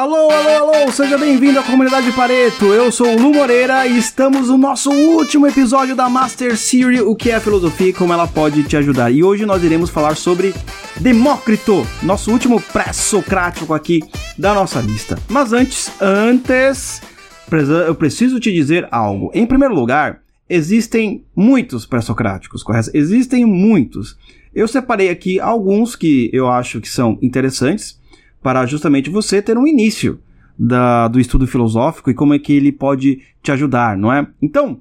Alô, alô, alô, seja bem-vindo à comunidade Pareto. Eu sou o Lu Moreira e estamos no nosso último episódio da Master Series, o que é filosofia e como ela pode te ajudar. E hoje nós iremos falar sobre Demócrito, nosso último pré-socrático aqui da nossa lista. Mas antes, antes, eu preciso te dizer algo. Em primeiro lugar, existem muitos pré-socráticos, correto? Existem muitos. Eu separei aqui alguns que eu acho que são interessantes para justamente você ter um início da, do estudo filosófico e como é que ele pode te ajudar, não é? Então,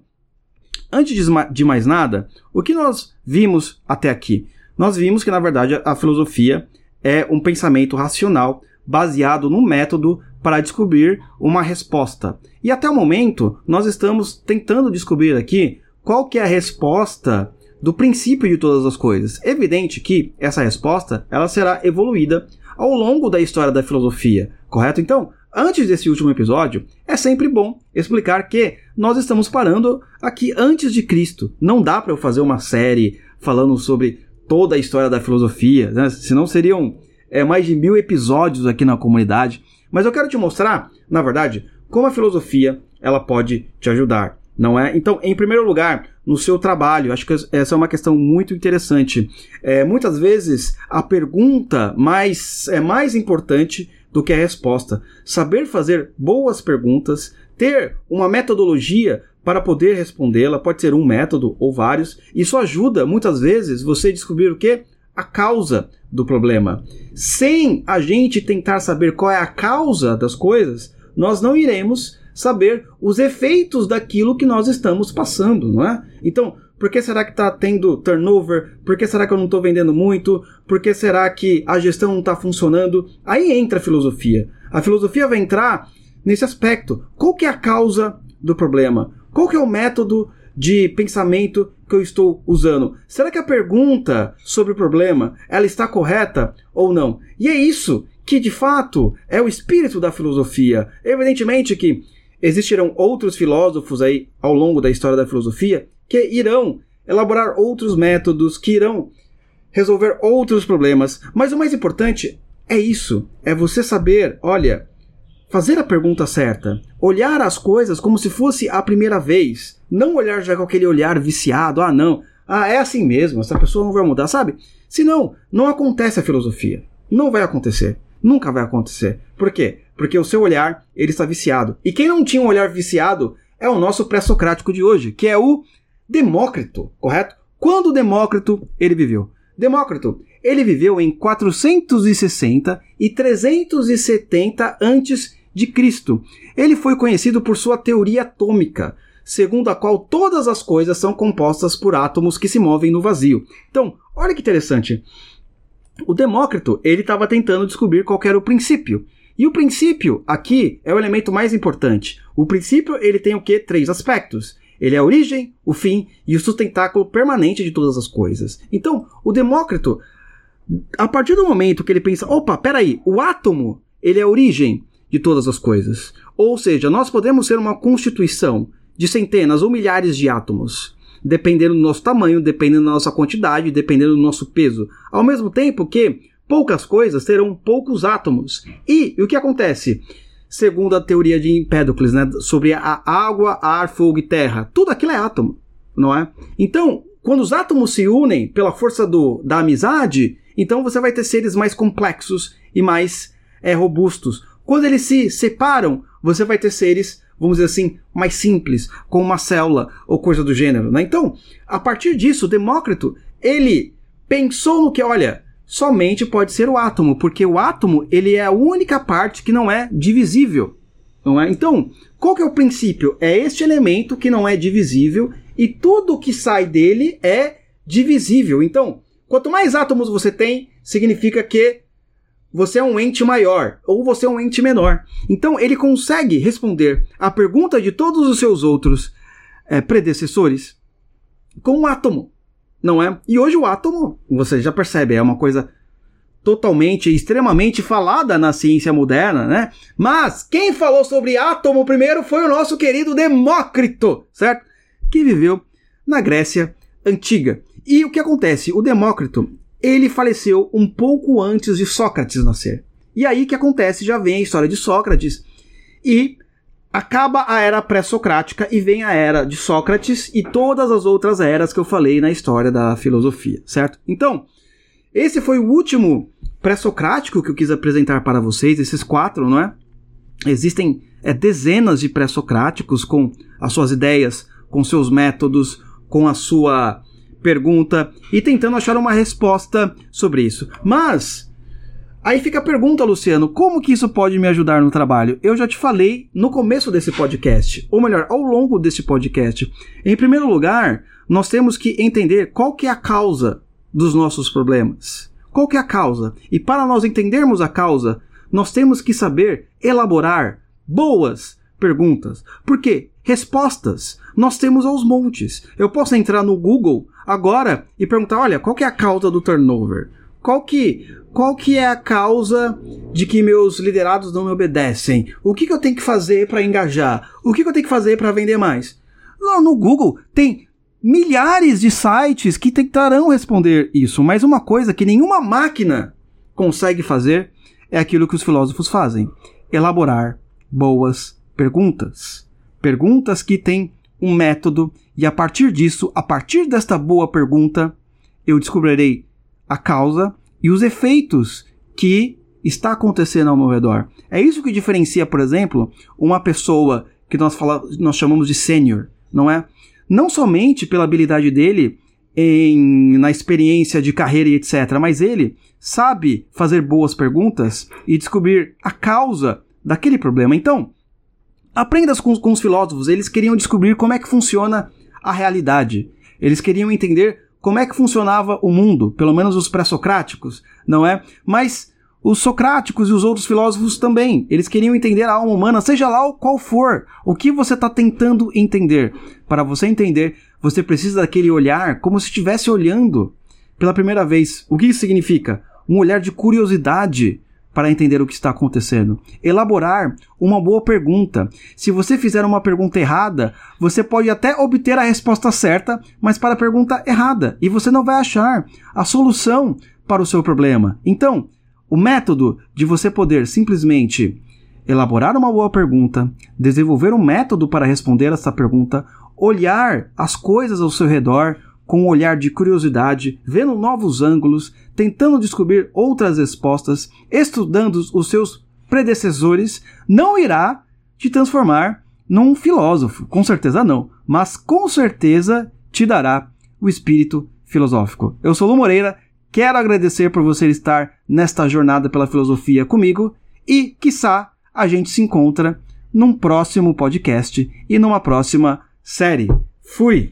antes de mais nada, o que nós vimos até aqui? Nós vimos que, na verdade, a filosofia é um pensamento racional baseado no método para descobrir uma resposta. E até o momento, nós estamos tentando descobrir aqui qual que é a resposta do princípio de todas as coisas. Evidente que essa resposta ela será evoluída ao longo da história da filosofia, correto? Então, antes desse último episódio, é sempre bom explicar que nós estamos parando aqui antes de Cristo. Não dá para eu fazer uma série falando sobre toda a história da filosofia, né? senão seriam é, mais de mil episódios aqui na comunidade. Mas eu quero te mostrar, na verdade, como a filosofia ela pode te ajudar não é? Então, em primeiro lugar, no seu trabalho, acho que essa é uma questão muito interessante. É, muitas vezes a pergunta mais é mais importante do que a resposta. Saber fazer boas perguntas, ter uma metodologia para poder respondê-la, pode ser um método ou vários. Isso ajuda muitas vezes você a descobrir o que a causa do problema. Sem a gente tentar saber qual é a causa das coisas, nós não iremos saber os efeitos daquilo que nós estamos passando, não é? Então, por que será que está tendo turnover? Por que será que eu não estou vendendo muito? Por que será que a gestão não está funcionando? Aí entra a filosofia. A filosofia vai entrar nesse aspecto. Qual que é a causa do problema? Qual que é o método de pensamento que eu estou usando? Será que a pergunta sobre o problema ela está correta ou não? E é isso que de fato é o espírito da filosofia. Evidentemente que existirão outros filósofos aí ao longo da história da filosofia que irão elaborar outros métodos, que irão resolver outros problemas, mas o mais importante é isso, é você saber, olha, fazer a pergunta certa, olhar as coisas como se fosse a primeira vez, não olhar já com aquele olhar viciado, ah não, ah é assim mesmo, essa pessoa não vai mudar, sabe? Senão, não acontece a filosofia, não vai acontecer. Nunca vai acontecer. Por quê? Porque o seu olhar, ele está viciado. E quem não tinha um olhar viciado é o nosso pré-socrático de hoje, que é o Demócrito, correto? Quando Demócrito ele viveu? Demócrito, ele viveu em 460 e 370 antes de Cristo. Ele foi conhecido por sua teoria atômica, segundo a qual todas as coisas são compostas por átomos que se movem no vazio. Então, olha que interessante. O Demócrito, ele estava tentando descobrir qual era o princípio. E o princípio aqui é o elemento mais importante. O princípio, ele tem o que? Três aspectos. Ele é a origem, o fim e o sustentáculo permanente de todas as coisas. Então, o Demócrito, a partir do momento que ele pensa, opa, peraí, o átomo, ele é a origem de todas as coisas. Ou seja, nós podemos ser uma constituição de centenas ou milhares de átomos dependendo do nosso tamanho, dependendo da nossa quantidade, dependendo do nosso peso. Ao mesmo tempo que poucas coisas terão poucos átomos. E, e o que acontece? Segundo a teoria de Empédocles, né, sobre a água, ar, fogo e terra, tudo aquilo é átomo, não é? Então, quando os átomos se unem pela força do, da amizade, então você vai ter seres mais complexos e mais é, robustos. Quando eles se separam, você vai ter seres vamos dizer assim, mais simples, com uma célula ou coisa do gênero. Né? Então, a partir disso, Demócrito, ele pensou no que, olha, somente pode ser o átomo, porque o átomo ele é a única parte que não é divisível. Não é? Então, qual que é o princípio? É este elemento que não é divisível e tudo que sai dele é divisível. Então, quanto mais átomos você tem, significa que você é um ente maior ou você é um ente menor. Então ele consegue responder a pergunta de todos os seus outros é, predecessores com um átomo, não é? E hoje o átomo, você já percebe, é uma coisa totalmente, extremamente falada na ciência moderna, né? Mas quem falou sobre átomo primeiro foi o nosso querido Demócrito, certo? Que viveu na Grécia antiga. E o que acontece? O Demócrito, ele faleceu um pouco antes de Sócrates nascer. E aí que acontece? Já vem a história de Sócrates e acaba a era pré-socrática e vem a era de Sócrates e todas as outras eras que eu falei na história da filosofia, certo? Então, esse foi o último pré-socrático que eu quis apresentar para vocês, esses quatro, não é? Existem é, dezenas de pré-socráticos com as suas ideias, com seus métodos, com a sua pergunta e tentando achar uma resposta sobre isso. Mas Aí fica a pergunta, Luciano, como que isso pode me ajudar no trabalho? Eu já te falei no começo desse podcast, ou melhor, ao longo desse podcast. Em primeiro lugar, nós temos que entender qual que é a causa dos nossos problemas. Qual que é a causa? E para nós entendermos a causa, nós temos que saber elaborar boas perguntas. Porque respostas nós temos aos montes. Eu posso entrar no Google agora e perguntar, olha, qual que é a causa do turnover? Qual que, qual que é a causa de que meus liderados não me obedecem? O que, que eu tenho que fazer para engajar? O que, que eu tenho que fazer para vender mais? No Google tem milhares de sites que tentarão responder isso, mas uma coisa que nenhuma máquina consegue fazer é aquilo que os filósofos fazem: elaborar boas perguntas. Perguntas que têm um método, e a partir disso, a partir desta boa pergunta, eu descobrirei a causa e os efeitos que está acontecendo ao meu redor. É isso que diferencia, por exemplo, uma pessoa que nós, fala, nós chamamos de sênior, não é? Não somente pela habilidade dele em, na experiência de carreira e etc., mas ele sabe fazer boas perguntas e descobrir a causa daquele problema. Então, aprenda com, com os filósofos, eles queriam descobrir como é que funciona a realidade. Eles queriam entender como é que funcionava o mundo, pelo menos os pré-socráticos, não é? Mas os socráticos e os outros filósofos também, eles queriam entender a alma humana, seja lá qual for, o que você está tentando entender. Para você entender, você precisa daquele olhar como se estivesse olhando pela primeira vez. O que isso significa? Um olhar de curiosidade, para entender o que está acontecendo. Elaborar uma boa pergunta. Se você fizer uma pergunta errada, você pode até obter a resposta certa, mas para a pergunta errada, e você não vai achar a solução para o seu problema. Então, o método de você poder simplesmente elaborar uma boa pergunta, desenvolver um método para responder essa pergunta, olhar as coisas ao seu redor, com um olhar de curiosidade, vendo novos ângulos, tentando descobrir outras respostas, estudando os seus predecessores, não irá te transformar num filósofo. Com certeza não. Mas com certeza te dará o espírito filosófico. Eu sou Lu Moreira, quero agradecer por você estar nesta jornada pela filosofia comigo e, quiçá, a gente se encontra num próximo podcast e numa próxima série. Fui!